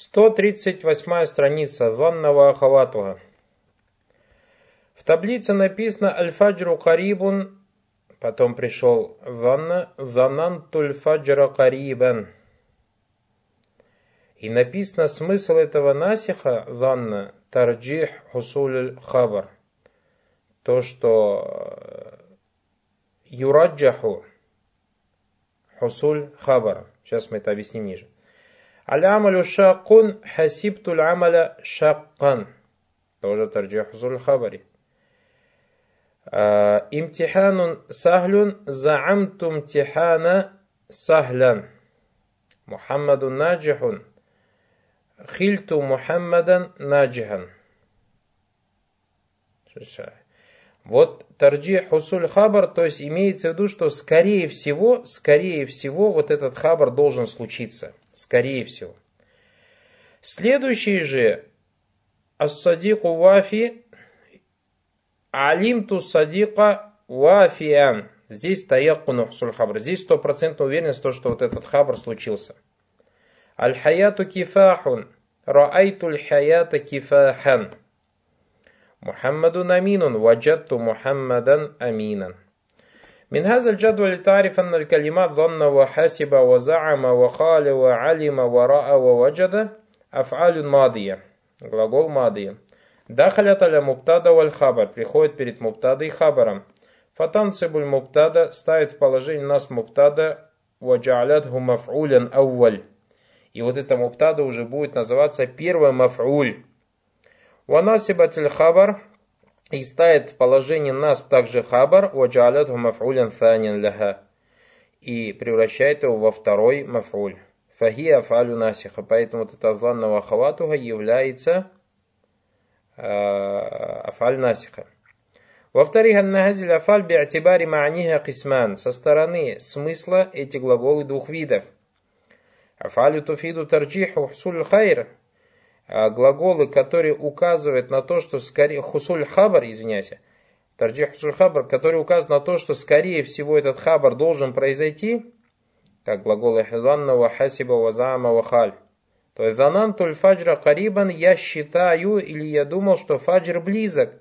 138 страница. Ванна Ахаватуга. В таблице написано «Аль-фаджру карибун», потом пришел «Ванна занантуль фаджра карибан». И написано смысл этого насиха «Ванна» тарджих хусуль хабар. То, что юраджаху хусуль хабар. Сейчас мы это объясним ниже. Аль-амалю шаккун хасибтуль амаля шаккан. Тоже тарджих хусуль хабари. Имтиханун сахлюн заамтум тихана сахлян. Мухаммадун наджихун Хильту Мухаммадан наджихан. Вот тарджи хусуль хабар, то есть имеется в виду, что скорее всего, скорее всего, вот этот хабар должен случиться. Скорее всего. Следующий же Ас-садику вафи Алимту садика вафиан. Здесь таяккуну хусуль хабар. Здесь стопроцентная уверенность, то, что вот этот хабар случился. Аль-хаяту кифахун. Раайту аль-хаята кифахан. Мухаммадун аминун. Ваджатту Мухаммадан аминан. من هذا الجدول تعرف أن الكلمات ظن وحسب وزعم وقال وعلم ورأى ووجد أفعال ماضية глагол ماضية دخلت على مبتدا والخبر приходит перед мубтада и хабаром фатансибуль мубтада ставит в положение нас мубтада وجعلته مفعولا أول и вот это муптада уже будет называться первый маф'уль. Ванасибатель хабар и ставит в положение нас также хабар, ваджалятху маф'улян thанин ляха. И превращает его во второй маф'уль. Фахи афалю насиха. Поэтому вот это зланного хаватуга является э, афаль насиха. Во-вторых, аннахазиль афаль би'атибари ма'ниха кисман. Со стороны смысла эти глаголы двух видов – Афалю туфиду тарджиху хусуль хайр. Глаголы, которые указывают на то, что скорее... Хусуль хабар, извиняйся. Тарджих хусуль хабар, который указывает на то, что скорее всего этот хабар должен произойти, как глаголы хизанна хасиба вазама вахаль. То есть занан туль фаджра карибан, я считаю или я думал, что фаджр близок.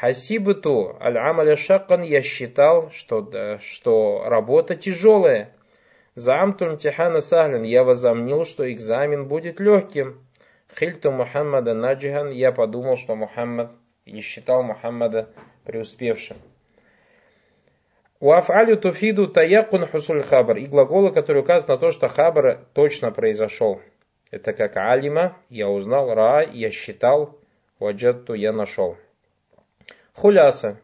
Хасибту аль-амаля шаккан, я считал, что, что работа тяжелая. Заамту имтихана сахлин. Я возомнил, что экзамен будет легким. Хильту Мухаммада наджихан. Я подумал, что Мухаммад и считал Мухаммада преуспевшим. Уафалю туфиду таякун хусуль хабар. И глаголы, которые указывают на то, что хабар точно произошел. Это как алима, я узнал, ра, я считал, ваджатту, я нашел. Хуляса.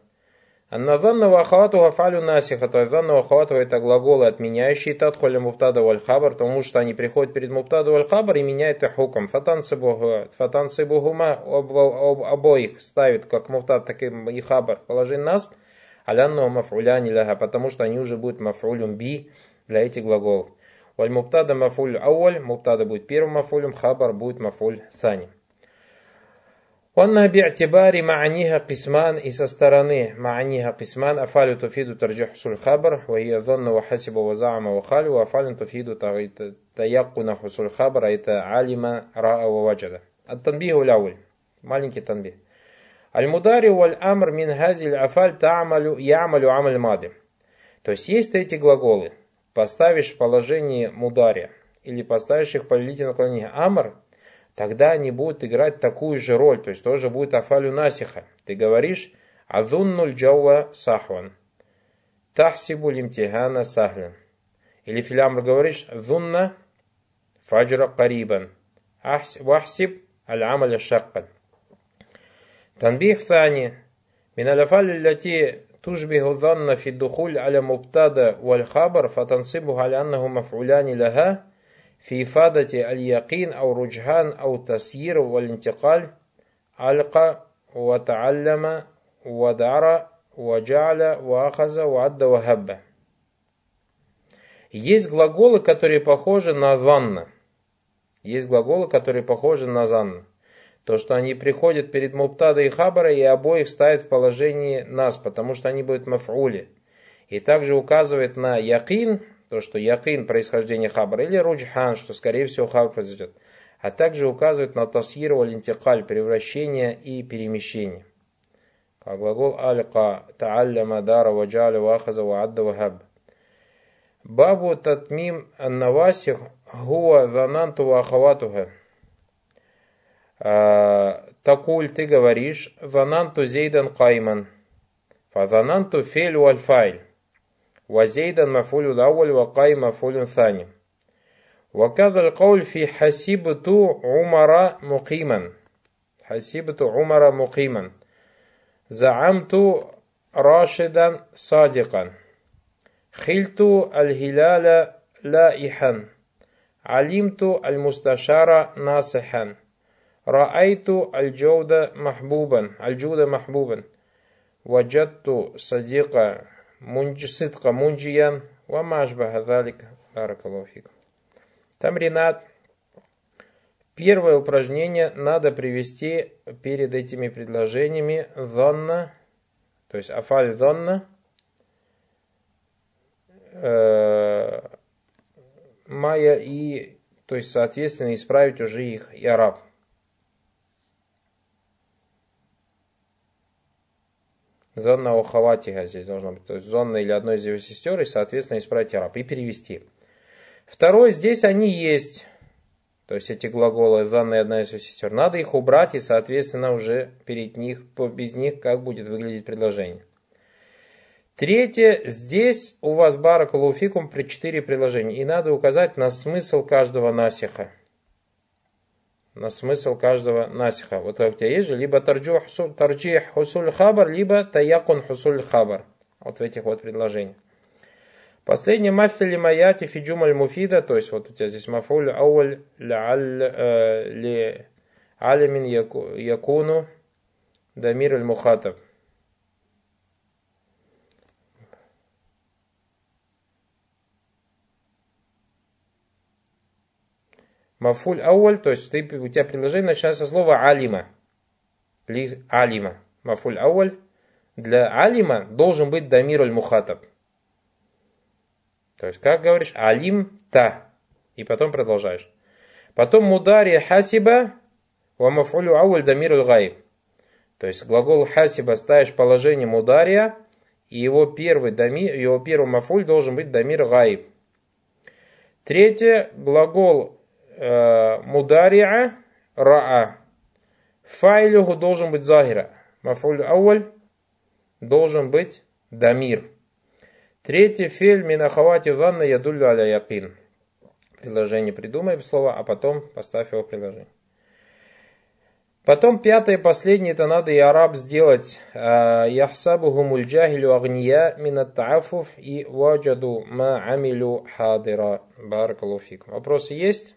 Анназанна вахату гафалю насиха, то есть занна вахату это глаголы, отменяющие тадхуля муптада валь хабар, потому что они приходят перед муптада валь хабар и меняют их хуком. Фатан сибугума обоих ставят как муптад, так и хабар. Положение нас, алянну мафуляни ляха, потому что они уже будут мафулюм би для этих глаголов. Валь муптада мафуль ауаль, муптада будет первым мафулем, хабар будет мафуль сани. وأنها باعتبار معانيها قسمان и со стороны معانيها قسمان أفعال تفيد ترجيح حصول الخبر وهي ظن وحسب وزعم وخال وأفعال تفيد تيقن حصول الخبر أي علم رأى ووجد التنبيه الأول маленький تنبيه المضارع والأمر من هذه الأفعال تعمل يعمل عمل ماضي то есть есть эти глаголы поставишь в положение мудария или поставишь их в повелительное наклонение амр тогда они будут играть такую же роль, то есть тоже будет афалю насиха. Ты говоришь азуннуль джауа сахван, тахсибу лимтихана сахлян. Или филямр говоришь зунна фаджра карибан, вахсиб аль-амаля шаккан. تنبيه ثاني من الأفعال التي تشبه الظن في الدخول على مبتدا والخبر فتنصبه على أنه مفعولان لها في إفادة اليقين أو رجحان أو تسيير والانتقال علق وتعلم ودار وجعل وأخذ وعد وهب Есть глаголы, которые похожи на занна. Есть глаголы, которые похожи на занна. То, что они приходят перед муптада и хабара и обоих ставят в положении нас, потому что они будут маф'ули. И также указывает на якин, то, что якин происхождение хабара, или руджхан, что скорее всего хабар произойдет. а также указывает на тасир валинтикаль, превращение и перемещение. Как глагол алика та'алляма дара ваджаля вахаза ваадда вахаб. Бабу татмим аннавасих гуа зананту вахаватуха. Такуль ты говоришь, зананту зейдан кайман. Фазананту фель вальфайль. وزيدا مفعول الأول وقايم مفعول ثاني. وكذا القول في حسبت عمر مقيما. حسبت عمر مقيما. زعمت راشدا صادقا. خلت الهلال لائحا. علمت المستشار ناصحا. رأيت الجود محبوبا. الجود محبوبا. وجدت صديقا منج صدق منجيا وما أشبه ذلك بارك الله فيكم Тамринат. Первое упражнение надо привести перед этими предложениями зонна, то есть афаль зонна, э, майя и, то есть, соответственно, исправить уже их и араб. Зонна ухаватиха здесь должно быть. То есть зонна или одной из его сестер, и, соответственно, исправить араб и перевести. Второе, здесь они есть. То есть эти глаголы зонна и одна из его сестер. Надо их убрать, и, соответственно, уже перед них, без них, как будет выглядеть предложение. Третье, здесь у вас баракалуфикум при четыре предложения. И надо указать на смысл каждого насиха на смысл каждого насиха. Вот у тебя есть же либо тарджих хусуль хабар, либо таякун хусуль хабар. Вот в этих вот предложениях. Последнее мафили маяти фиджумаль муфида, то есть вот у тебя здесь мафуль ауль э, ли алимин якуну дамир аль мухатаб. Мафуль ауль, то есть ты, у тебя предложение начинается со слова алима. Ли алима. Мафуль ауль. Для алима должен быть дамир аль мухатаб. То есть, как говоришь, алим та. И потом продолжаешь. Потом мудари хасиба ва мафулю ауль дамир аль гайб. То есть глагол хасиба ставишь положение мудария, и его первый, дамир, его первый мафуль должен быть дамир гайб. Третье, глагол мудариа раа. Файлюху должен быть захира. Мафуль ауль должен быть дамир. Третий фель минахавати занна ядулю аля якин. Предложение придумаем слово, а потом поставь его приложение. Потом пятое, последнее, это надо и араб сделать. Э, Яхсабуху мульджахилю агния минат та'афуф и ваджаду ма амилю хадира. Баракалуфикум. Вопросы есть?